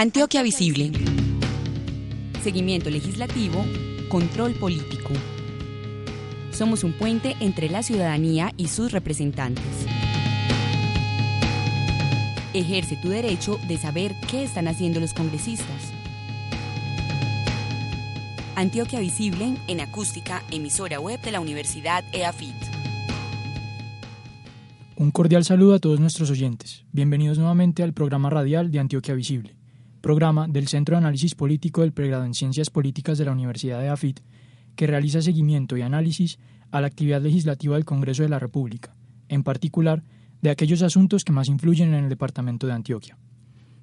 Antioquia Visible. Seguimiento legislativo, control político. Somos un puente entre la ciudadanía y sus representantes. Ejerce tu derecho de saber qué están haciendo los congresistas. Antioquia Visible en acústica, emisora web de la Universidad EAFIT. Un cordial saludo a todos nuestros oyentes. Bienvenidos nuevamente al programa radial de Antioquia Visible programa del Centro de Análisis Político del Pregrado en Ciencias Políticas de la Universidad de AFIT, que realiza seguimiento y análisis a la actividad legislativa del Congreso de la República, en particular de aquellos asuntos que más influyen en el Departamento de Antioquia.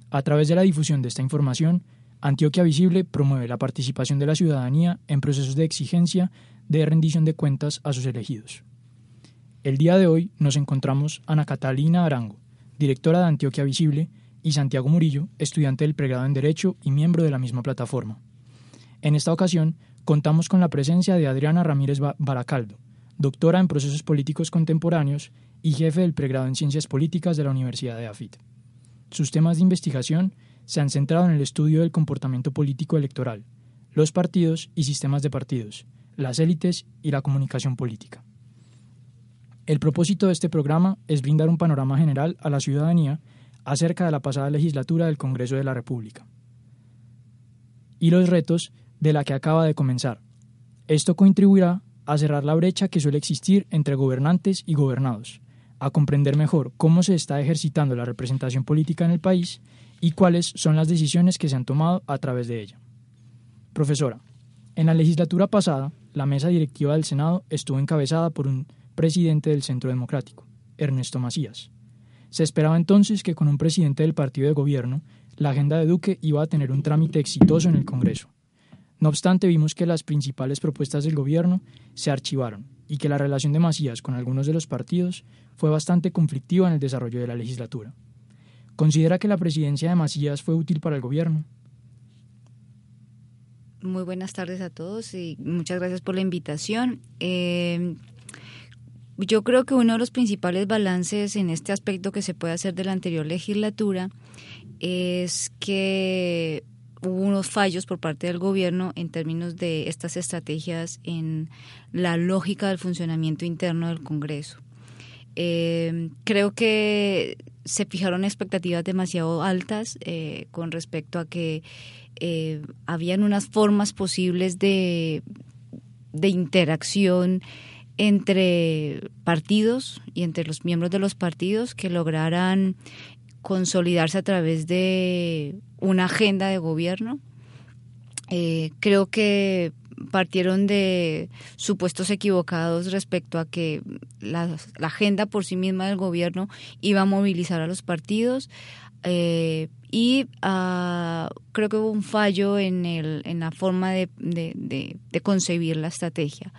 A través de la difusión de esta información, Antioquia Visible promueve la participación de la ciudadanía en procesos de exigencia de rendición de cuentas a sus elegidos. El día de hoy nos encontramos Ana Catalina Arango, directora de Antioquia Visible, y Santiago Murillo, estudiante del pregrado en Derecho y miembro de la misma plataforma. En esta ocasión, contamos con la presencia de Adriana Ramírez Baracaldo, doctora en Procesos Políticos Contemporáneos y jefe del pregrado en Ciencias Políticas de la Universidad de AFIT. Sus temas de investigación se han centrado en el estudio del comportamiento político electoral, los partidos y sistemas de partidos, las élites y la comunicación política. El propósito de este programa es brindar un panorama general a la ciudadanía acerca de la pasada legislatura del Congreso de la República y los retos de la que acaba de comenzar. Esto contribuirá a cerrar la brecha que suele existir entre gobernantes y gobernados, a comprender mejor cómo se está ejercitando la representación política en el país y cuáles son las decisiones que se han tomado a través de ella. Profesora, en la legislatura pasada, la mesa directiva del Senado estuvo encabezada por un presidente del Centro Democrático, Ernesto Macías, se esperaba entonces que con un presidente del partido de gobierno, la agenda de Duque iba a tener un trámite exitoso en el Congreso. No obstante, vimos que las principales propuestas del gobierno se archivaron y que la relación de Macías con algunos de los partidos fue bastante conflictiva en el desarrollo de la legislatura. ¿Considera que la presidencia de Macías fue útil para el gobierno? Muy buenas tardes a todos y muchas gracias por la invitación. Eh, yo creo que uno de los principales balances en este aspecto que se puede hacer de la anterior legislatura es que hubo unos fallos por parte del gobierno en términos de estas estrategias en la lógica del funcionamiento interno del Congreso. Eh, creo que se fijaron expectativas demasiado altas eh, con respecto a que eh, habían unas formas posibles de, de interacción entre partidos y entre los miembros de los partidos que lograran consolidarse a través de una agenda de gobierno. Eh, creo que partieron de supuestos equivocados respecto a que la, agenda por sí misma del gobierno iba a movilizar a los partidos eh, y ah, creo que hubo un fallo en, la forma de concebir la estrategia.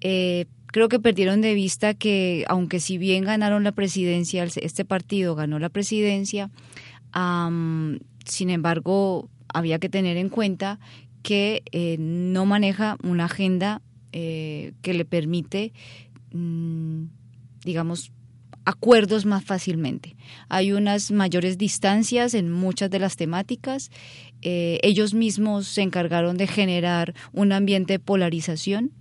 Eh, creo que perdieron de vista que, aunque si bien ganaron la presidencia, este partido ganó la presidencia, sin embargo, había que tener en cuenta que eh, no maneja una agenda eh, que le permite, mm, digamos, acuerdos más fácilmente. Hay unas mayores distancias en muchas de las temáticas. Eh, ellos mismos se encargaron de generar un ambiente de polarización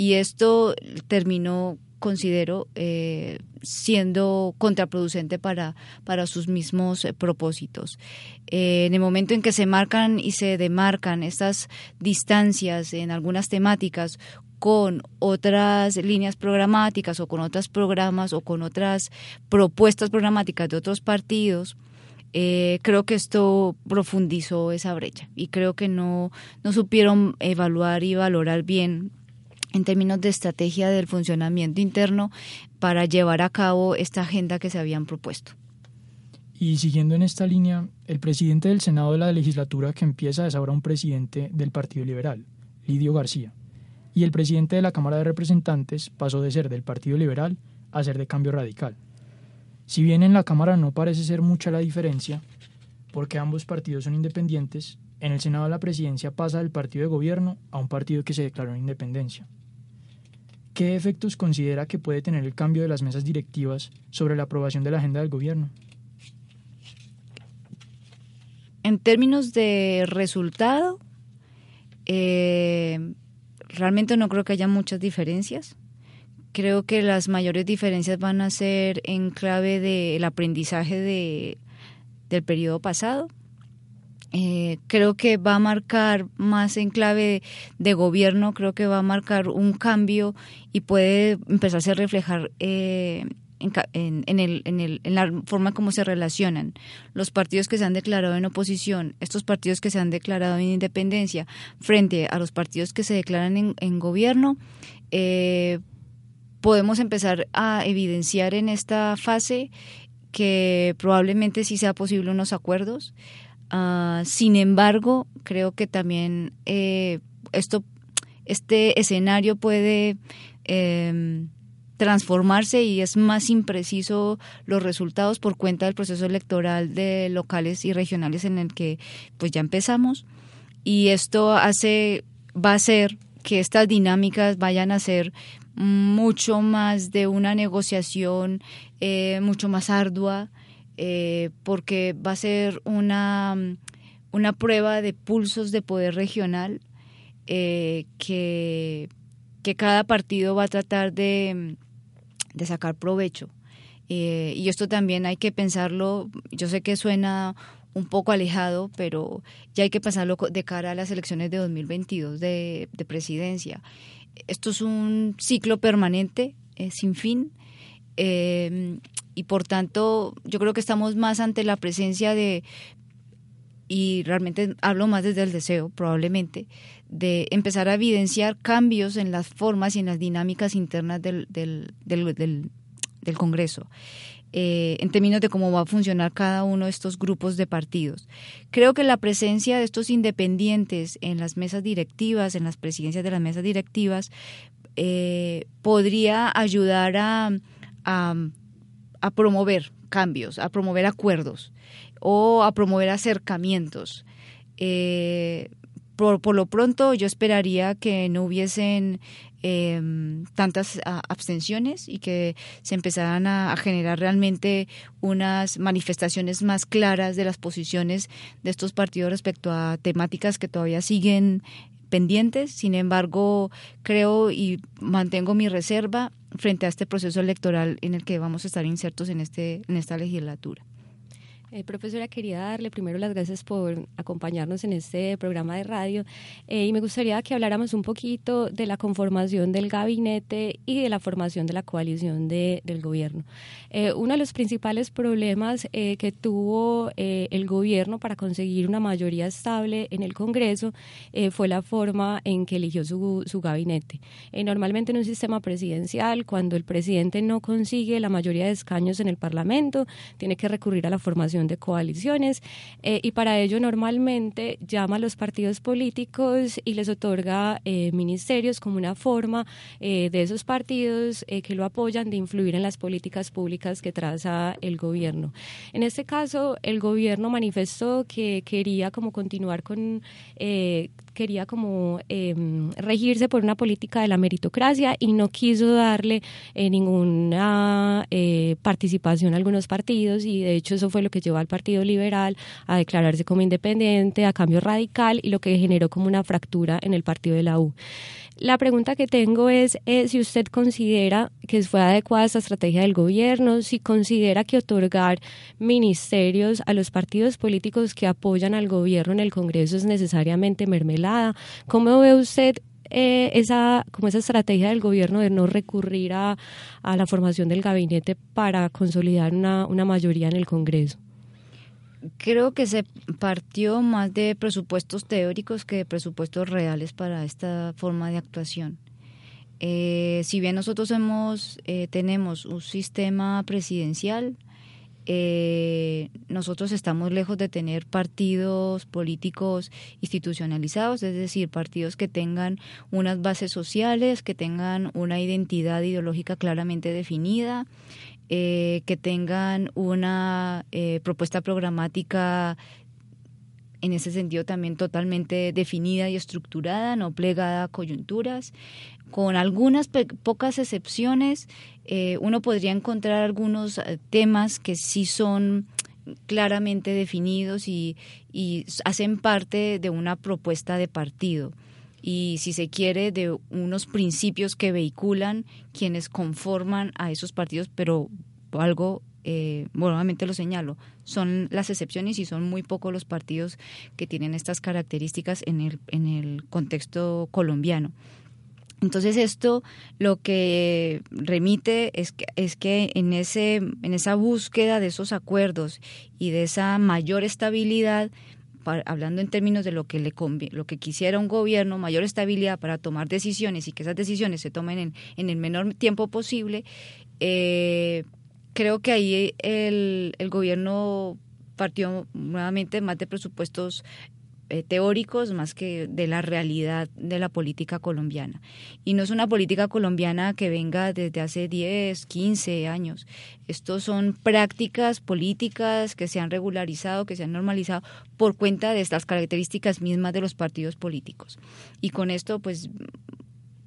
y esto terminó considero eh, siendo contraproducente para, para sus mismos eh, propósitos. Eh, en el momento en que se marcan y se demarcan estas distancias en algunas temáticas con otras líneas programáticas o con otros programas o con otras propuestas programáticas de otros partidos, creo que esto profundizó esa brecha y creo que no, no supieron evaluar y valorar bien en términos de estrategia del funcionamiento interno para llevar a cabo esta agenda que se habían propuesto. Y siguiendo en esta línea, el presidente del Senado de la legislatura que empieza es ahora un presidente del Partido Liberal, Lidio García. Y el presidente de la Cámara de Representantes pasó de ser del Partido Liberal a ser de Cambio Radical. Si bien en la Cámara no parece ser mucha la diferencia, porque ambos partidos son independientes, en el Senado la presidencia pasa del partido de gobierno a un partido que se declaró en independencia. ¿Qué efectos considera que puede tener el cambio de las mesas directivas sobre la aprobación de la agenda del gobierno? En términos de resultado, eh, realmente no creo que haya muchas diferencias. Creo que las mayores diferencias van a ser en clave del aprendizaje de, del periodo pasado. Eh, creo que va a marcar más en clave de, gobierno, creo que va a marcar un cambio y puede empezarse a reflejar eh, en, el, en, el, en, la forma como se relacionan los partidos que se han declarado en oposición, estos partidos que se han declarado en independencia, frente a los partidos que se declaran en, en gobierno, eh, podemos empezar a evidenciar en esta fase que probablemente sí sea posible unos acuerdos. Uh, sin embargo, creo que también eh, esto, este escenario puede eh, transformarse y es más impreciso los resultados por cuenta del proceso electoral de locales y regionales en el que pues ya empezamos. Y esto hace va a hacer que estas dinámicas vayan a ser mucho más de una negociación eh, mucho más ardua eh, porque va a ser una, una prueba de pulsos de poder regional eh, que, que cada partido va a tratar de de sacar provecho. Eh, y esto también hay que pensarlo, yo sé que suena un poco alejado, pero ya hay que pensarlo de cara a las elecciones de 2022 de, de presidencia. Esto es un ciclo permanente, sin fin, y por tanto yo creo que estamos más ante la presencia de, y realmente hablo más desde el deseo, probablemente, de empezar a evidenciar cambios en las formas y en las dinámicas internas del, del, del, Congreso. Eh, en términos de cómo va a funcionar cada uno de estos grupos de partidos. Creo que la presencia de estos independientes en las mesas directivas, en las presidencias de las mesas directivas, eh, podría ayudar a, a, promover cambios, a promover acuerdos o a promover acercamientos. Eh, por, lo pronto yo esperaría que no hubiesen em, tantas abstenciones y que se empezaran a, generar realmente unas manifestaciones más claras de las posiciones de estos partidos respecto a temáticas que todavía siguen pendientes. Sin embargo, creo y mantengo mi reserva frente a este proceso electoral en el que vamos a estar insertos en, este, en esta legislatura. Eh, profesora, quería darle primero las gracias por acompañarnos en este programa de radio eh, y me gustaría que habláramos un poquito de la conformación del gabinete y de la formación de la coalición de, del gobierno. Eh, uno de los principales problemas que tuvo el gobierno para conseguir una mayoría estable en el Congreso fue la forma en que eligió su, su gabinete. normalmente en un sistema presidencial, cuando el presidente no consigue la mayoría de escaños en el Parlamento, tiene que recurrir a la formación de coaliciones eh, y para ello normalmente llama a los partidos políticos y les otorga eh, ministerios como una forma eh, de esos partidos que lo apoyan de influir en las políticas públicas que traza el gobierno. En este caso, el gobierno manifestó que quería como continuar con quería como em, regirse por una política de la meritocracia y no quiso darle ninguna participación a algunos partidos y de hecho eso fue lo que llevó al Partido Liberal a declararse como independiente, a cambio radical y lo que generó como una fractura en el partido de la U. La pregunta que tengo es eh, si usted considera que fue adecuada esta estrategia del gobierno, si considera que otorgar ministerios a los partidos políticos que apoyan al gobierno en el Congreso es necesariamente mermelada. ¿Cómo ve usted eh, esa, como esa estrategia del gobierno de no recurrir a, a la formación del gabinete para consolidar una, una mayoría en el Congreso? Creo que se partió más de presupuestos teóricos que de presupuestos reales para esta forma de actuación. Eh, si bien nosotros hemos, eh, tenemos un sistema presidencial, eh, nosotros estamos lejos de tener partidos políticos institucionalizados, es decir, partidos que tengan unas bases sociales, que tengan una identidad ideológica claramente definida, eh, que tengan una eh, propuesta programática en ese sentido también totalmente definida y estructurada, no plegada a coyunturas. Con algunas pocas excepciones, eh, uno podría encontrar algunos eh, temas que sí son claramente definidos y, y hacen parte de una propuesta de partido y si se quiere de unos principios que vehiculan quienes conforman a esos partidos, pero algo eh, nuevamente lo señalo, son las excepciones y son muy pocos los partidos que tienen estas características en el, en el contexto colombiano. Entonces esto lo que remite es que, es que en, ese, en esa búsqueda de esos acuerdos y de esa mayor estabilidad, hablando en términos de lo que le lo que quisiera un gobierno, mayor estabilidad para tomar decisiones y que esas decisiones se tomen en, en el menor tiempo posible, eh, creo que ahí el, el gobierno partió nuevamente más de presupuestos eh, teóricos más que de la realidad de la política colombiana. Y no es una política colombiana que venga desde hace 10, 15 años. Estos son prácticas políticas que se han regularizado, que se han normalizado por cuenta de estas características mismas de los partidos políticos. Y con esto, pues,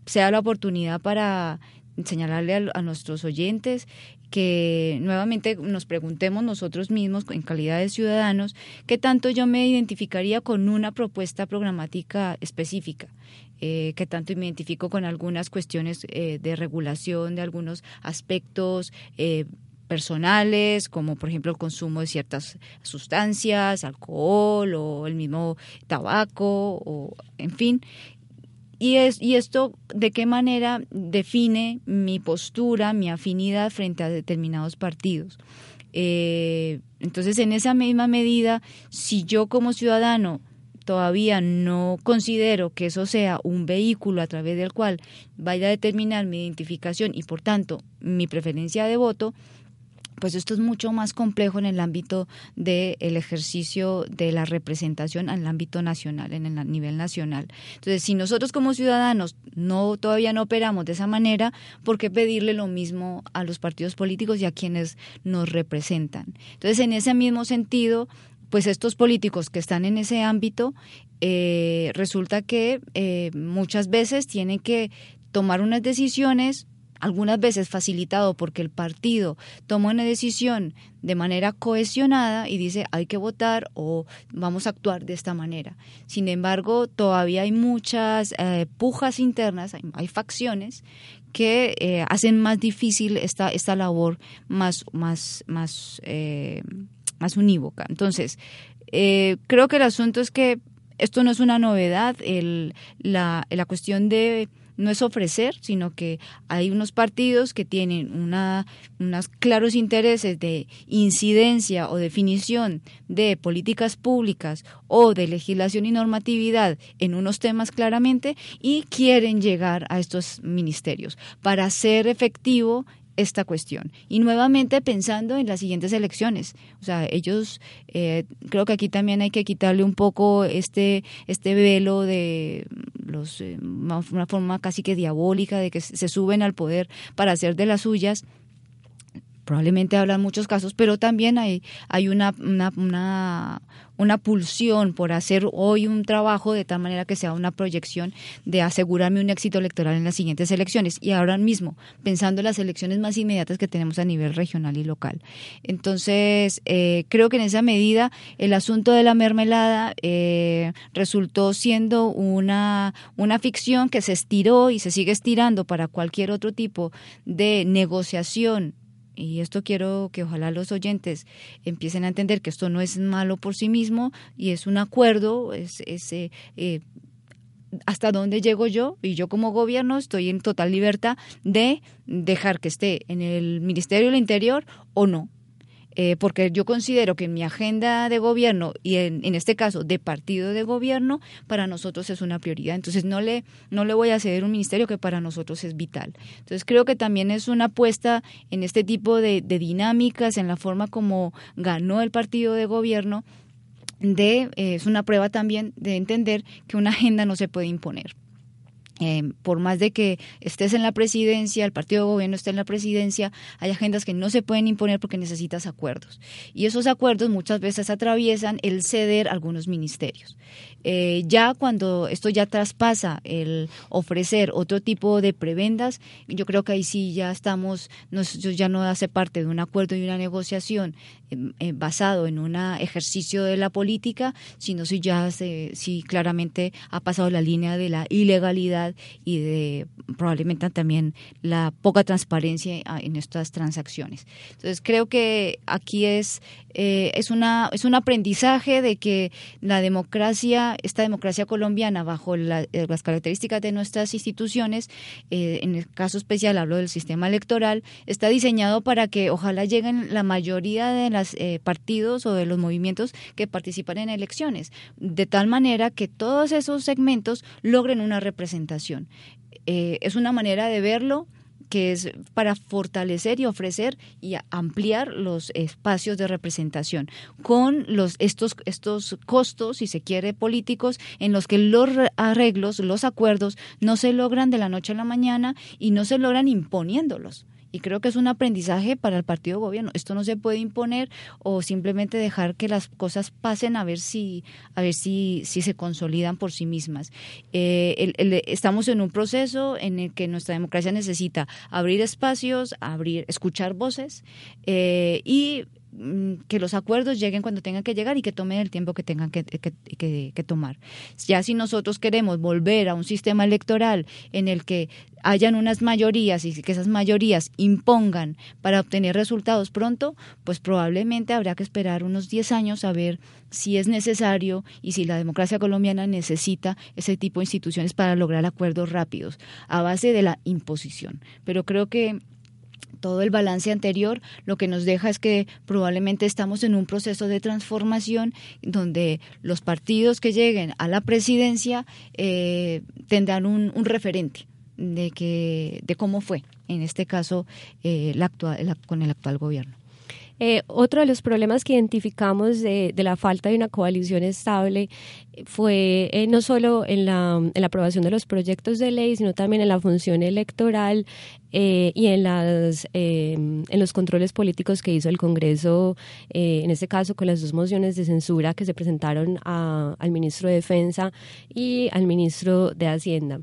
sea la oportunidad para señalarle a, nuestros oyentes que nuevamente nos preguntemos nosotros mismos en calidad de ciudadanos qué tanto yo me identificaría con una propuesta programática específica. Eh, que tanto me identifico con algunas cuestiones eh, de regulación de algunos aspectos eh, personales, como por ejemplo el consumo de ciertas sustancias, alcohol o el mismo tabaco, o en fin, y, es, y esto, ¿de qué manera define mi postura, mi afinidad frente a determinados partidos? Eh, entonces, en esa misma medida, si yo como ciudadano todavía no considero que eso sea un vehículo a través del cual vaya a determinar mi identificación y, por tanto, mi preferencia de voto, pues esto es mucho más complejo en el ámbito del ejercicio de la representación en el ámbito nacional, en el nivel nacional. Entonces, si nosotros como ciudadanos no todavía no operamos de esa manera, ¿por qué pedirle lo mismo a los partidos políticos y a quienes nos representan? Entonces, en ese mismo sentido, pues estos políticos que están en ese ámbito, eh, resulta que eh, muchas veces tienen que tomar unas decisiones algunas veces facilitado porque el partido toma una decisión de manera cohesionada y dice hay que votar o vamos a actuar de esta manera. Sin embargo, todavía hay muchas eh, pujas internas, hay, facciones que eh, hacen más difícil esta, esta labor más, más, más, eh, más unívoca. Entonces, creo que el asunto es que esto no es una novedad, el, la, la cuestión de no es ofrecer, sino que hay unos partidos que tienen una, unos claros intereses de incidencia o definición de políticas públicas o de legislación y normatividad en unos temas claramente y quieren llegar a estos ministerios. Para ser efectivo esta cuestión. Y nuevamente pensando en las siguientes elecciones. O sea, ellos, eh, creo que aquí también hay que quitarle un poco este, este velo de los, eh, una forma casi que diabólica de que se suben al poder para hacer de las suyas probablemente hablan muchos casos, pero también hay, hay una, una, una, una, pulsión por hacer hoy un trabajo de tal manera que sea una proyección de asegurarme un éxito electoral en las siguientes elecciones y ahora mismo pensando en las elecciones más inmediatas que tenemos a nivel regional y local. Entonces, eh, creo que en esa medida el asunto de la mermelada eh, resultó siendo una, una ficción que se estiró y se sigue estirando para cualquier otro tipo de negociación y esto quiero que ojalá los oyentes empiecen a entender que esto no es malo por sí mismo y es un acuerdo, es, eh, eh, hasta dónde llego yo y yo como gobierno estoy en total libertad de dejar que esté en el Ministerio del Interior o no. Eh, porque yo considero que en mi agenda de gobierno y en, en, este caso de partido de gobierno, para nosotros es una prioridad. Entonces no le, no le voy a ceder un ministerio que para nosotros es vital. Entonces creo que también es una apuesta en este tipo de, dinámicas, en la forma como ganó el partido de gobierno, de, eh, es una prueba también de entender que una agenda no se puede imponer. Eh, por más de que estés en la presidencia, el partido de gobierno esté en la presidencia, hay agendas que no se pueden imponer porque necesitas acuerdos. Y esos acuerdos muchas veces atraviesan el ceder algunos ministerios. Eh, ya cuando esto ya traspasa el ofrecer otro tipo de prebendas, yo creo que ahí sí ya estamos, no, ya no hace parte de un acuerdo y una negociación eh, basado en un ejercicio de la política, sino si ya se, si claramente ha pasado la línea de la ilegalidad y de probablemente también la poca transparencia en estas transacciones. Entonces creo que aquí es eh, es, una, es un aprendizaje de que la democracia, esta democracia colombiana, bajo eh, las características de nuestras instituciones, eh, en el caso especial hablo del sistema electoral, está diseñado para que ojalá lleguen la mayoría de los partidos o de los movimientos que participan en elecciones, de tal manera que todos esos segmentos logren una representación. es una manera de verlo que es para fortalecer y ofrecer y ampliar los espacios de representación con los estos estos costos si se quiere políticos en los que los arreglos los acuerdos no se logran de la noche a la mañana y no se logran imponiéndolos y creo que es un aprendizaje para el partido gobierno. Esto no se puede imponer o simplemente dejar que las cosas pasen a ver si, a ver si, si se consolidan por sí mismas. Eh, estamos en un proceso en el que nuestra democracia necesita abrir espacios, abrir, escuchar voces eh, y que los acuerdos lleguen cuando tengan que llegar y que tomen el tiempo que tengan que, que, tomar. Ya si nosotros queremos volver a un sistema electoral en el que hayan unas mayorías y que esas mayorías impongan para obtener resultados pronto, pues probablemente habrá que esperar unos 10 años a ver si es necesario y si la democracia colombiana necesita ese tipo de instituciones para lograr acuerdos rápidos a base de la imposición. Pero creo que todo el balance anterior lo que nos deja es que probablemente estamos en un proceso de transformación donde los partidos que lleguen a la presidencia eh, tendrán un, referente de que de cómo fue en este caso eh, la actual, con el actual gobierno. Eh, otro de los problemas que identificamos de, la falta de una coalición estable fue eh, no solo en la, aprobación de los proyectos de ley, sino también en la función electoral eh, y en, las, en los controles políticos que hizo el Congreso, en este caso con las dos mociones de censura que se presentaron al ministro de Defensa y al ministro de Hacienda.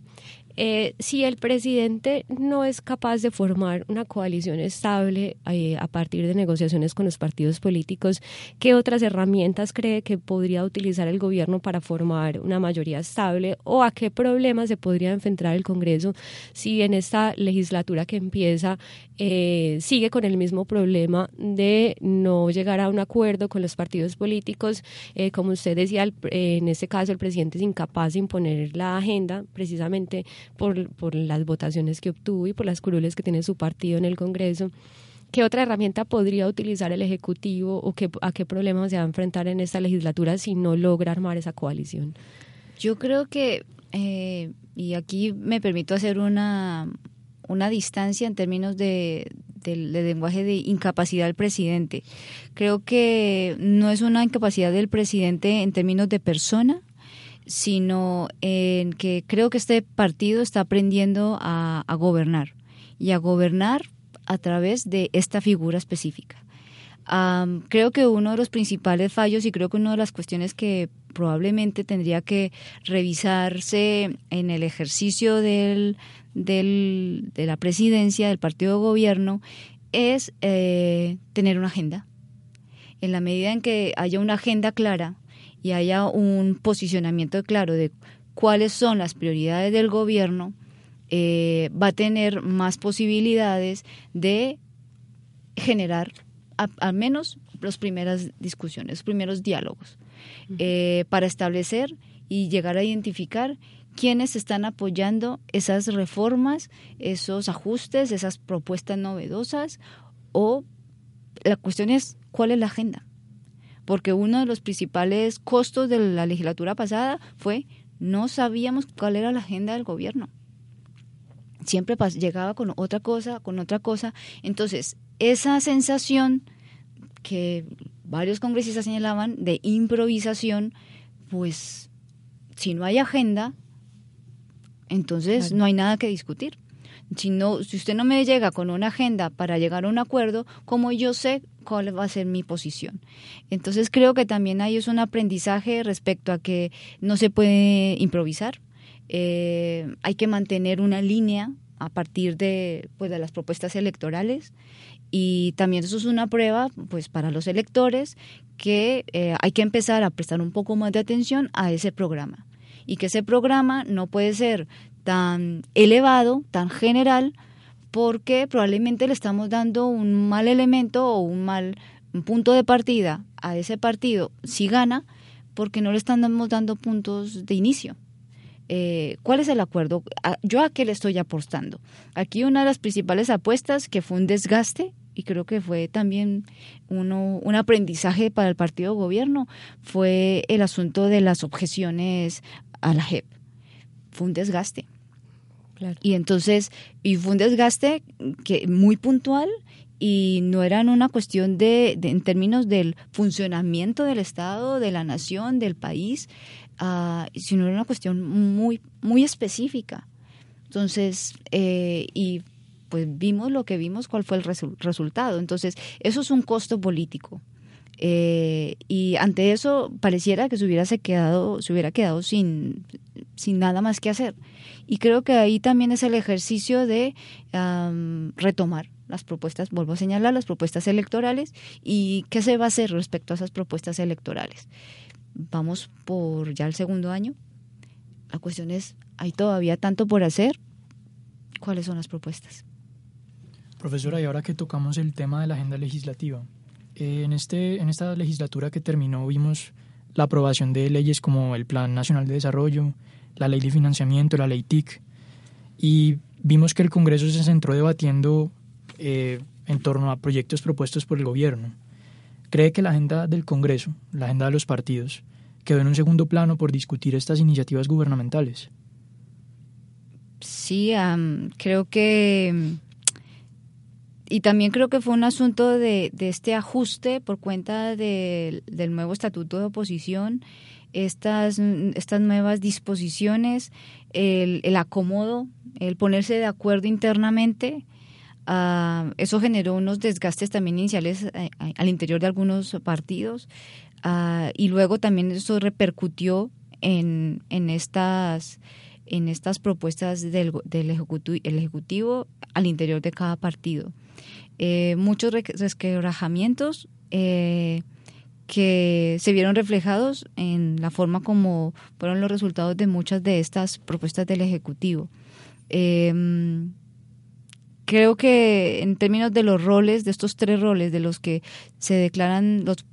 Eh, si el presidente no es capaz de formar una coalición estable eh, a partir de negociaciones con los partidos políticos, ¿qué otras herramientas cree que podría utilizar el gobierno para formar una mayoría estable o a qué problemas se podría enfrentar el Congreso si en esta legislatura que empieza eh, sigue con el mismo problema de no llegar a un acuerdo con los partidos políticos? como usted decía, en este caso el presidente es incapaz de imponer la agenda precisamente por, por las votaciones que obtuvo y por las curules que tiene su partido en el Congreso. ¿Qué otra herramienta podría utilizar el Ejecutivo o qué, a qué problemas se va a enfrentar en esta legislatura si no logra armar esa coalición? Yo creo que, eh, y aquí me permito hacer una, una distancia en términos de, del lenguaje de incapacidad del presidente. Creo que no es una incapacidad del presidente en términos de persona, sino en que creo que este partido está aprendiendo a, gobernar y a gobernar a través de esta figura específica. creo que uno de los principales fallos y creo que una de las cuestiones que probablemente tendría que revisarse en el ejercicio del, del, de la presidencia del partido de gobierno es eh, tener una agenda. En la medida en que haya una agenda clara, y haya un posicionamiento claro de cuáles son las prioridades del gobierno, eh, va a tener más posibilidades de generar al menos las primeras discusiones, los primeros diálogos, eh, para establecer y llegar a identificar quiénes están apoyando esas reformas, esos ajustes, esas propuestas novedosas o la cuestión es cuál es la agenda. Porque uno de los principales costos de la legislatura pasada fue no sabíamos cuál era la agenda del gobierno. Siempre llegaba con otra cosa, con otra cosa. Entonces, esa sensación que varios congresistas señalaban de improvisación, pues si no hay agenda, entonces no hay nada que discutir. Si, no, si usted no me llega con una agenda para llegar a un acuerdo, ¿cómo yo sé cuál va a ser mi posición? Entonces creo que también hay es un aprendizaje respecto a que no se puede improvisar, eh, hay que mantener una línea a partir de, pues, de las propuestas electorales. Y también eso es una prueba pues para los electores que eh, hay que empezar a prestar un poco más de atención a ese programa. Y que ese programa no puede ser tan elevado, tan general, porque probablemente le estamos dando un mal elemento o un mal punto de partida a ese partido si gana, porque no le estamos dando puntos de inicio. Eh, ¿Cuál es el acuerdo? ¿Yo a qué le estoy apostando? Aquí una de las principales apuestas que fue un desgaste y creo que fue también uno, un aprendizaje para el partido gobierno, fue el asunto de las objeciones a la JEP. Fue un desgaste. Y entonces, y fue un desgaste que muy puntual y no era una cuestión de, en términos del funcionamiento del Estado, de la nación, del país, uh, sino era una cuestión muy, muy específica. Entonces, eh, y pues vimos lo que vimos, cuál fue el resultado. Entonces, eso es un costo político. Eh, y ante eso pareciera que se hubiera quedado, se hubiera quedado sin, sin nada más que hacer. Y creo que ahí también es el ejercicio de retomar las propuestas, vuelvo a señalar, las propuestas electorales y qué se va a hacer respecto a esas propuestas electorales. Vamos por ya el segundo año. La cuestión es, ¿hay todavía tanto por hacer? ¿Cuáles son las propuestas? Profesora, y ahora que tocamos el tema de la agenda legislativa, en, este, en esta legislatura que terminó vimos la aprobación de leyes como el Plan Nacional de Desarrollo, la Ley de Financiamiento, la Ley TIC, y vimos que el Congreso se centró debatiendo eh, en torno a proyectos propuestos por el gobierno. ¿Cree que la agenda del Congreso, la agenda de los partidos, quedó en un segundo plano por discutir estas iniciativas gubernamentales? Sí, creo que y también creo que fue un asunto de, este ajuste por cuenta del nuevo estatuto de oposición, estas, estas nuevas disposiciones, el, acomodo, el ponerse de acuerdo internamente. Ah, eso generó unos desgastes también iniciales eh, al interior de algunos partidos ah, y luego también eso repercutió en, en estas en estas propuestas del, del ejecutivo, el ejecutivo al interior de cada partido. Eh, muchos resquebrajamientos eh, que se vieron reflejados en la forma como fueron los resultados de muchas de estas propuestas del Ejecutivo. Em, creo que en términos de los roles, de estos tres roles de los que se declaran los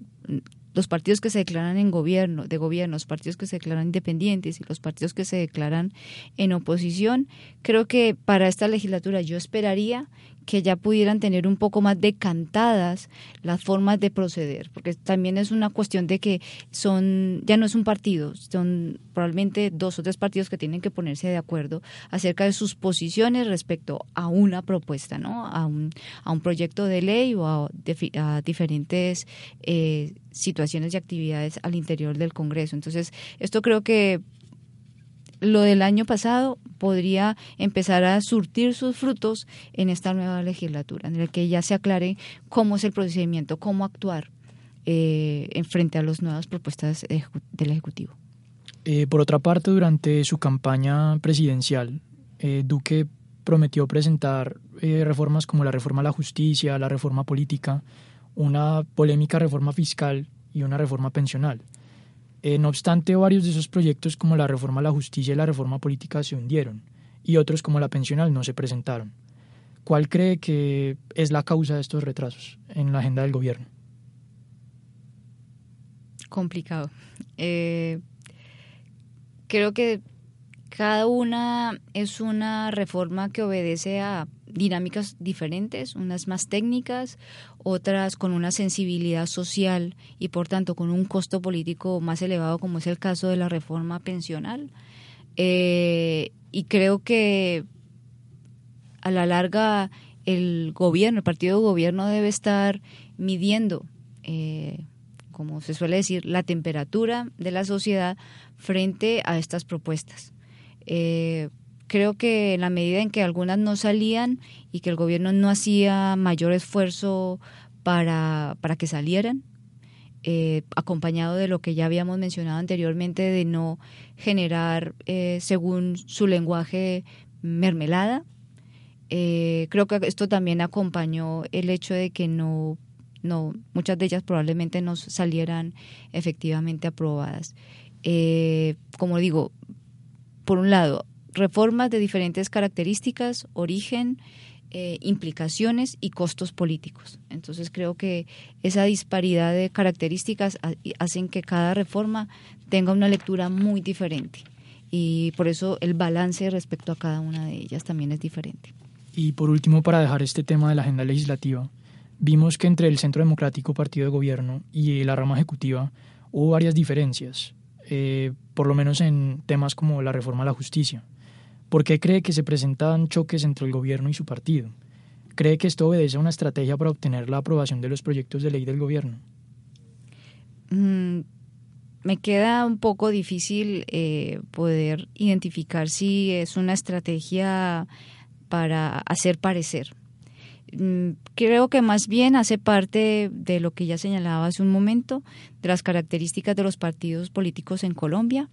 los partidos que se declaran en gobierno, de gobierno, los partidos que se declaran independientes y los partidos que se declaran en oposición, creo que para esta legislatura yo esperaría que ya pudieran tener un poco más decantadas las formas de proceder, porque también es una cuestión de que son, ya no es un partido, son probablemente dos o tres partidos que tienen que ponerse de acuerdo acerca de sus posiciones respecto a una propuesta, ¿no? A un, a un proyecto de ley o a, diferentes eh, situaciones y actividades al interior del Congreso. Entonces, esto creo que lo del año pasado podría empezar a surtir sus frutos en esta nueva legislatura, en el que ya se aclare cómo es el procedimiento, cómo actuar eh, en frente a las nuevas propuestas del Ejecutivo. Eh, por otra parte, durante su campaña presidencial, eh, Duque prometió presentar reformas como la reforma a la justicia, la reforma política, una polémica reforma fiscal y una reforma pensional. Eh, no obstante, varios de esos proyectos como la reforma a la justicia y la reforma política se hundieron y otros como la pensional no se presentaron. ¿Cuál cree que es la causa de estos retrasos en la agenda del gobierno? Complicado. Eh, creo que cada una es una reforma que obedece a dinámicas diferentes, unas más técnicas, otras con una sensibilidad social y por tanto con un costo político más elevado como es el caso de la reforma pensional. Eh, y creo que a la larga el gobierno, el partido de gobierno debe estar midiendo, eh, como se suele decir, la temperatura de la sociedad frente a estas propuestas. Eh, creo que en la medida en que algunas no salían y que el gobierno no hacía mayor esfuerzo para, para que salieran, eh, acompañado de lo que ya habíamos mencionado anteriormente, de no generar, eh, según su lenguaje, mermelada. Eh, creo que esto también acompañó el hecho de que no, no, muchas de ellas probablemente no salieran efectivamente aprobadas. como digo, por un lado, reformas de diferentes características, origen, eh, implicaciones y costos políticos. Entonces creo que esa disparidad de características hacen que cada reforma tenga una lectura muy diferente y por eso el balance respecto a cada una de ellas también es diferente. Y por último, para dejar este tema de la agenda legislativa, vimos que entre el Centro Democrático Partido de Gobierno y la rama ejecutiva hubo varias diferencias, eh, por lo menos en temas como la reforma a la justicia. ¿Por qué cree que se presentan choques entre el gobierno y su partido? ¿Cree que esto obedece a una estrategia para obtener la aprobación de los proyectos de ley del gobierno? Mm, me queda un poco difícil eh, poder identificar si es una estrategia para hacer parecer. Mm, creo que más bien hace parte de lo que ya señalaba hace un momento, de las características de los partidos políticos en Colombia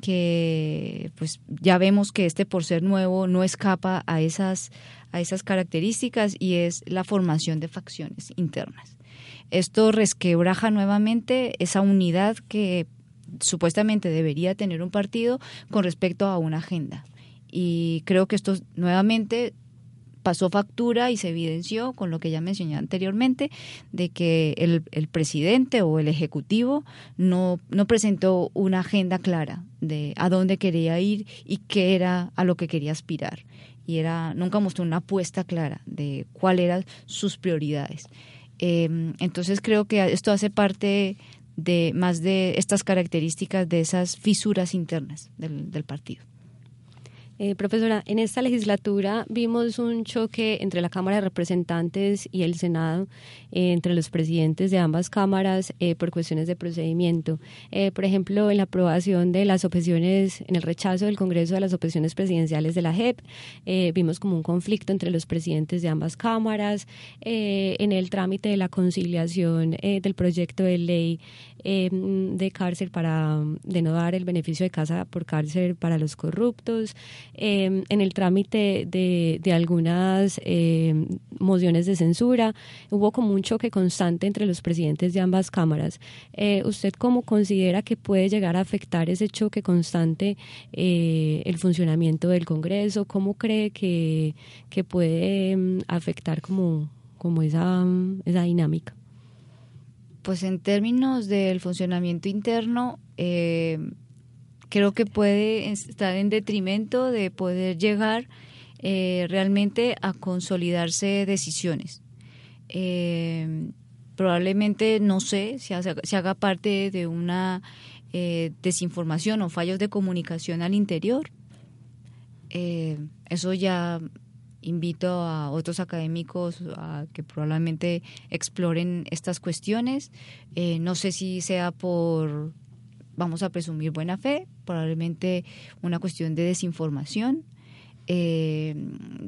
que pues ya vemos que este por ser nuevo no escapa a esas a esas características y es la formación de facciones internas. Esto resquebraja nuevamente esa unidad que supuestamente debería tener un partido con respecto a una agenda. Y creo que esto nuevamente pasó factura y se evidenció con lo que ya mencioné anteriormente, de que el, el presidente o el ejecutivo no, no presentó una agenda clara de a dónde quería ir y qué era a lo que quería aspirar. Y era, nunca mostró una apuesta clara de cuáles eran sus prioridades. Em, entonces creo que esto hace parte de más de estas características de esas fisuras internas del, del partido. Eh, profesora, en esta legislatura vimos un choque entre la Cámara de Representantes y el Senado, eh, entre los presidentes de ambas cámaras eh, por cuestiones de procedimiento. por ejemplo, en la aprobación de las objeciones, en el rechazo del Congreso de las objeciones presidenciales de la JEP, vimos como un conflicto entre los presidentes de ambas cámaras. en el trámite de la conciliación del proyecto de ley de cárcel para de no dar el beneficio de casa por cárcel para los corruptos. Em, en el trámite de, de algunas em, mociones de censura. Hubo como un choque constante entre los presidentes de ambas cámaras. Eh, ¿Usted cómo considera que puede llegar a afectar ese choque constante eh, el funcionamiento del Congreso? ¿Cómo cree que, que puede afectar como, como esa, esa dinámica? Pues en términos del funcionamiento interno, eh, creo que puede estar en detrimento de poder llegar eh, realmente a consolidarse decisiones. Eh, probablemente, no sé, haga, haga parte de una eh, desinformación o fallos de comunicación al interior. eso ya invito a otros académicos a que probablemente exploren estas cuestiones. no sé si sea por vamos a presumir buena fe, probablemente una cuestión de desinformación eh,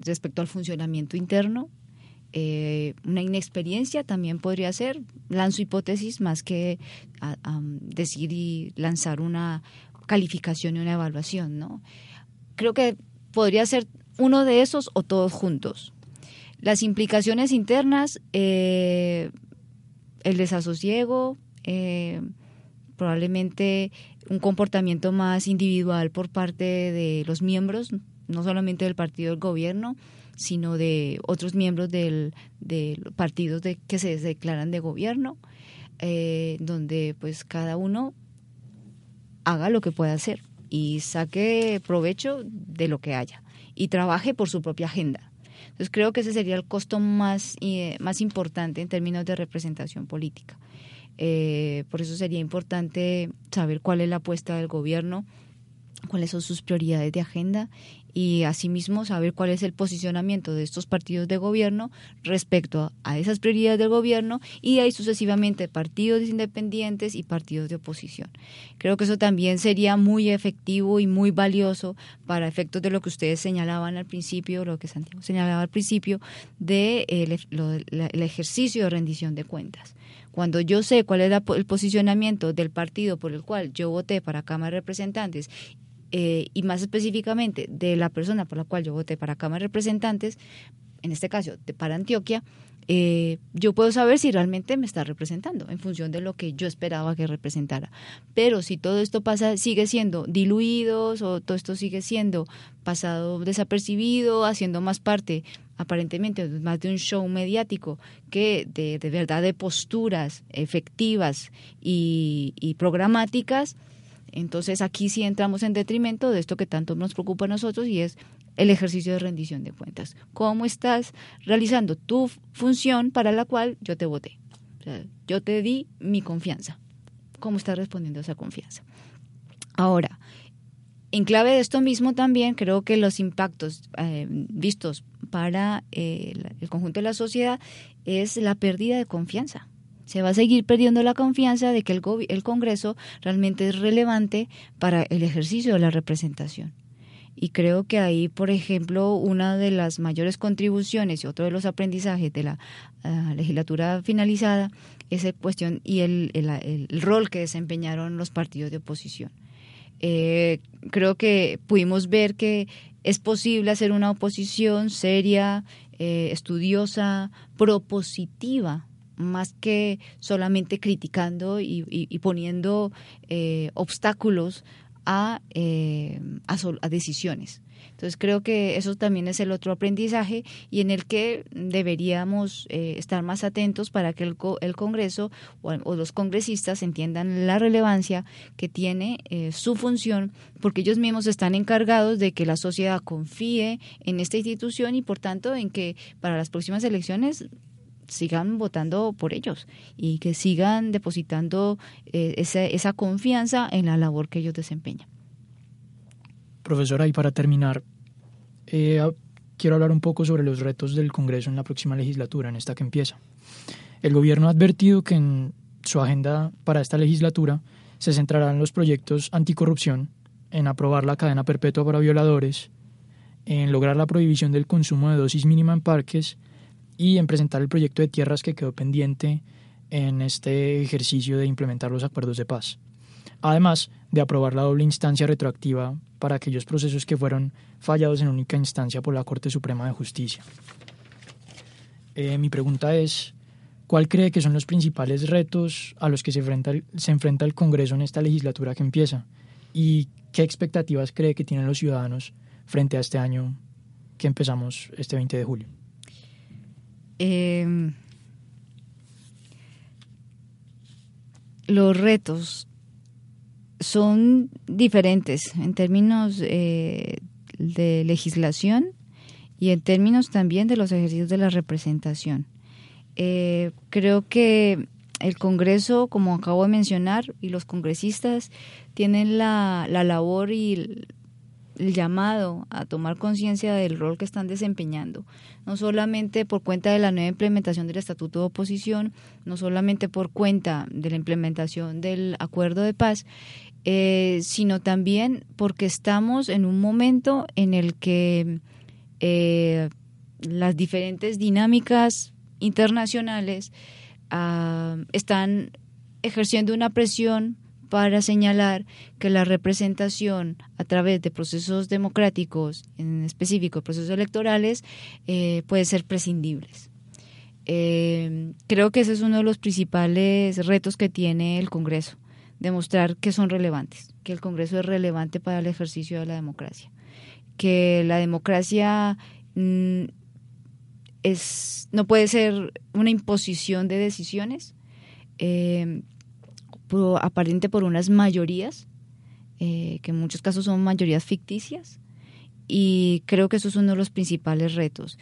respecto al funcionamiento interno. Eh, una inexperiencia también podría ser, lanzo hipótesis más que decir y lanzar una calificación y una evaluación, ¿no? Creo que podría ser uno de esos o todos juntos. Las implicaciones internas, eh, el desasosiego, probablemente un comportamiento más individual por parte de los miembros, no solamente del partido del gobierno, sino de otros miembros del, de partidos de, que se declaran de gobierno, eh, donde pues cada uno haga lo que pueda hacer y saque provecho de lo que haya y trabaje por su propia agenda. Entonces creo que ese sería el costo más, eh, más importante en términos de representación política. Eh, por eso sería importante saber cuál es la apuesta del gobierno, cuáles son sus prioridades de agenda y asimismo saber cuál es el posicionamiento de estos partidos de gobierno respecto a, esas prioridades del gobierno y ahí sucesivamente partidos independientes y partidos de oposición. Creo que eso también sería muy efectivo y muy valioso para efectos de lo que ustedes señalaban al principio, lo que Santiago señalaba al principio, de el, ejercicio de rendición de cuentas. Cuando yo sé cuál es el posicionamiento del partido por el cual yo voté para Cámara de Representantes eh, y más específicamente de la persona por la cual yo voté para Cámara de Representantes, en este caso de, para Antioquia, eh, yo puedo saber si realmente me está representando en función de lo que yo esperaba que representara. Pero si todo esto pasa, sigue siendo diluidos o todo esto sigue siendo pasado desapercibido, haciendo más parte aparentemente más de un show mediático que de, de verdad de posturas efectivas y, y programáticas, entonces aquí sí entramos en detrimento de esto que tanto nos preocupa a nosotros y es el ejercicio de rendición de cuentas. ¿Cómo estás realizando tu función para la cual yo te voté? yo te di mi confianza. ¿Cómo estás respondiendo a esa confianza? Ahora, en clave de esto mismo también creo que los impactos eh, vistos para eh, el conjunto de la sociedad es la pérdida de confianza se va a seguir perdiendo la confianza de que el, el Congreso realmente es relevante para el ejercicio de la representación. Y creo que ahí, por ejemplo, una de las mayores contribuciones y otro de los aprendizajes de la ah, legislatura finalizada es la cuestión y el, el, rol que desempeñaron los partidos de oposición. Eh, creo que pudimos ver que es posible hacer una oposición seria, eh, estudiosa, propositiva más que solamente criticando y, poniendo eh, obstáculos eh, a, a, decisiones. Entonces creo que eso también es el otro aprendizaje y en el que deberíamos eh, estar más atentos para que el, el Congreso o, los congresistas entiendan la relevancia que tiene su función, porque ellos mismos están encargados de que la sociedad confíe en esta institución y por tanto en que para las próximas elecciones sigan votando por ellos y que sigan depositando eh, esa, confianza en la labor que ellos desempeñan. Profesora, y para terminar, eh, quiero hablar un poco sobre los retos del Congreso en la próxima legislatura, en esta que empieza. El gobierno ha advertido que en su agenda para esta legislatura se centrará en los proyectos anticorrupción, en aprobar la cadena perpetua para violadores, en lograr la prohibición del consumo de dosis mínima en parques y en presentar el proyecto de tierras que quedó pendiente en este ejercicio de implementar los acuerdos de paz. Además de aprobar la doble instancia retroactiva para aquellos procesos que fueron fallados en única instancia por la Corte Suprema de Justicia. Eh, mi pregunta es, ¿cuál cree que son los principales retos a los que se enfrenta, se enfrenta el Congreso en esta legislatura que empieza? ¿Y qué expectativas cree que tienen los ciudadanos frente a este año que empezamos este 20 de julio? Eh, los retos son diferentes en términos eh, de legislación y en términos también de los ejercicios de la representación. Eh, creo que el Congreso, como acabo de mencionar, y los congresistas tienen la, la labor y el llamado a tomar conciencia del rol que están desempeñando, no solamente por cuenta de la nueva implementación del Estatuto de Oposición, no solamente por cuenta de la implementación del Acuerdo de Paz, eh, sino también porque estamos en un momento en el que eh, las diferentes dinámicas internacionales ah, están ejerciendo una presión para señalar que la representación a través de procesos democráticos, en específico procesos electorales, eh, puede ser prescindibles. Eh, creo que ese es uno de los principales retos que tiene el Congreso, demostrar que son relevantes, que el Congreso es relevante para el ejercicio de la democracia, que la democracia mm, es, no puede ser una imposición de decisiones, eh, aparente por unas mayorías, eh, que en muchos casos son mayorías ficticias, y creo que eso es uno de los principales retos.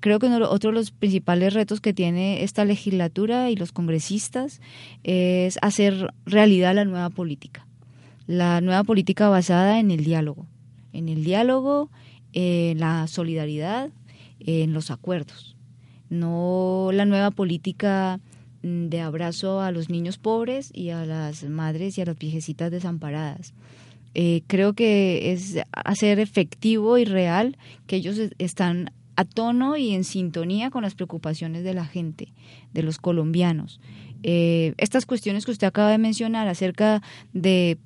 creo que otro de los principales retos que tiene esta legislatura y los congresistas es hacer realidad la nueva política. La nueva política basada en el diálogo, en el diálogo, en la solidaridad, en los acuerdos. No la nueva política de abrazo a los niños pobres y a las madres y a las viejecitas desamparadas. Eh, creo que es hacer efectivo y real que ellos están a tono y en sintonía con las preocupaciones de la gente, de los colombianos. Eh, estas cuestiones que usted acaba de mencionar acerca de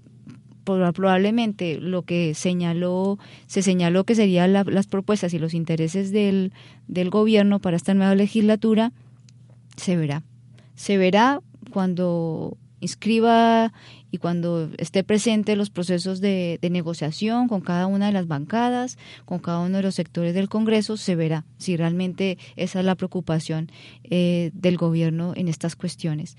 probablemente lo que señaló, se señaló que serían las propuestas y los intereses del, del gobierno para esta nueva legislatura, se verá. Se verá cuando inscriba y cuando esté presente los procesos de, negociación con cada una de las bancadas, con cada uno de los sectores del Congreso, se verá si realmente esa es la preocupación eh, del gobierno en estas cuestiones.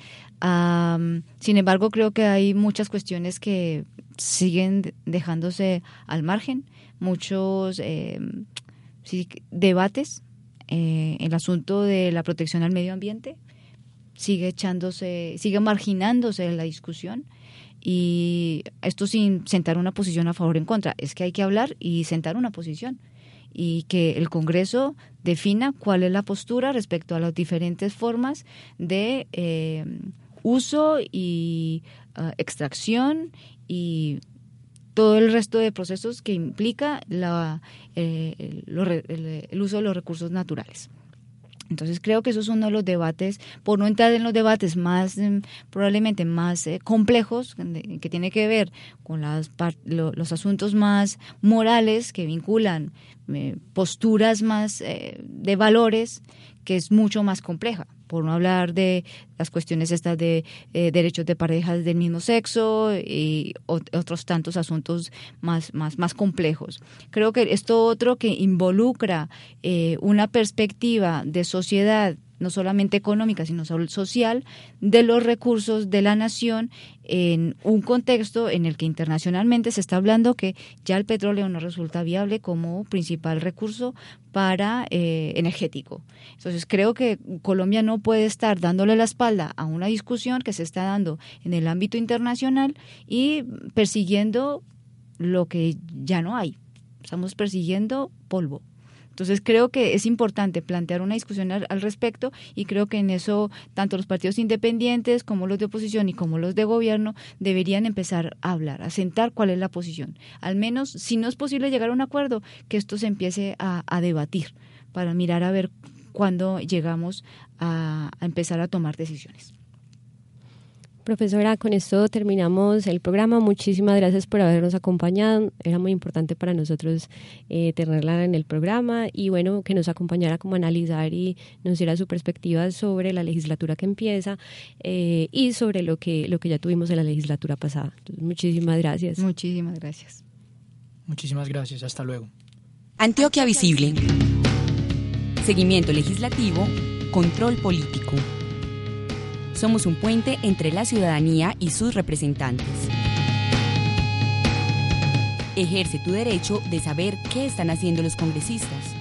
sin embargo, creo que hay muchas cuestiones que siguen dejándose al margen, muchos eh, debates. Eh, el asunto de la protección al medio ambiente sigue echándose, sigue marginándose en la discusión y esto sin sentar una posición a favor o en contra, es que hay que hablar y sentar una posición y que el Congreso defina cuál es la postura respecto a las diferentes formas de eh, uso y ah, extracción y todo el resto de procesos que implica la, eh, el uso de los recursos naturales. Entonces creo que eso es uno de los debates, por no entrar en los debates más, em, probablemente más eh, complejos, que tiene que ver con las, los asuntos más morales que vinculan eh, posturas más eh, de valores, que es mucho más compleja por no hablar de las cuestiones estas de eh, derechos de parejas del mismo sexo y otros tantos asuntos más, más, más complejos. Creo que esto otro que involucra eh, una perspectiva de sociedad no solamente económica, sino social, de los recursos de la nación en un contexto en el que internacionalmente se está hablando que ya el petróleo no resulta viable como principal recurso para eh, energético. Entonces creo que Colombia no puede estar dándole la espalda a una discusión que se está dando en el ámbito internacional y persiguiendo lo que ya no hay. Estamos persiguiendo polvo. Entonces creo que es importante plantear una discusión al, respecto y creo que en eso tanto los partidos independientes como los de oposición y como los de gobierno deberían empezar a hablar, a sentar cuál es la posición. Al menos, si no es posible llegar a un acuerdo, que esto se empiece a, debatir para mirar a ver cuándo llegamos a empezar a tomar decisiones. Profesora, con esto terminamos el programa. Muchísimas gracias por habernos acompañado. Era muy importante para nosotros eh, tenerla en el programa y bueno, que nos acompañara como analizar y nos diera su perspectiva sobre la legislatura que empieza eh, y sobre lo que, lo que ya tuvimos en la legislatura pasada. muchísimas gracias. Muchísimas gracias. Muchísimas gracias. Hasta luego. Antioquia Visible. Seguimiento legislativo, control político. Somos un puente entre la ciudadanía y sus representantes. Ejerce tu derecho de saber qué están haciendo los congresistas.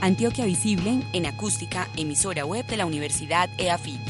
Antioquia Visible en acústica, emisora web de la Universidad EAFIT.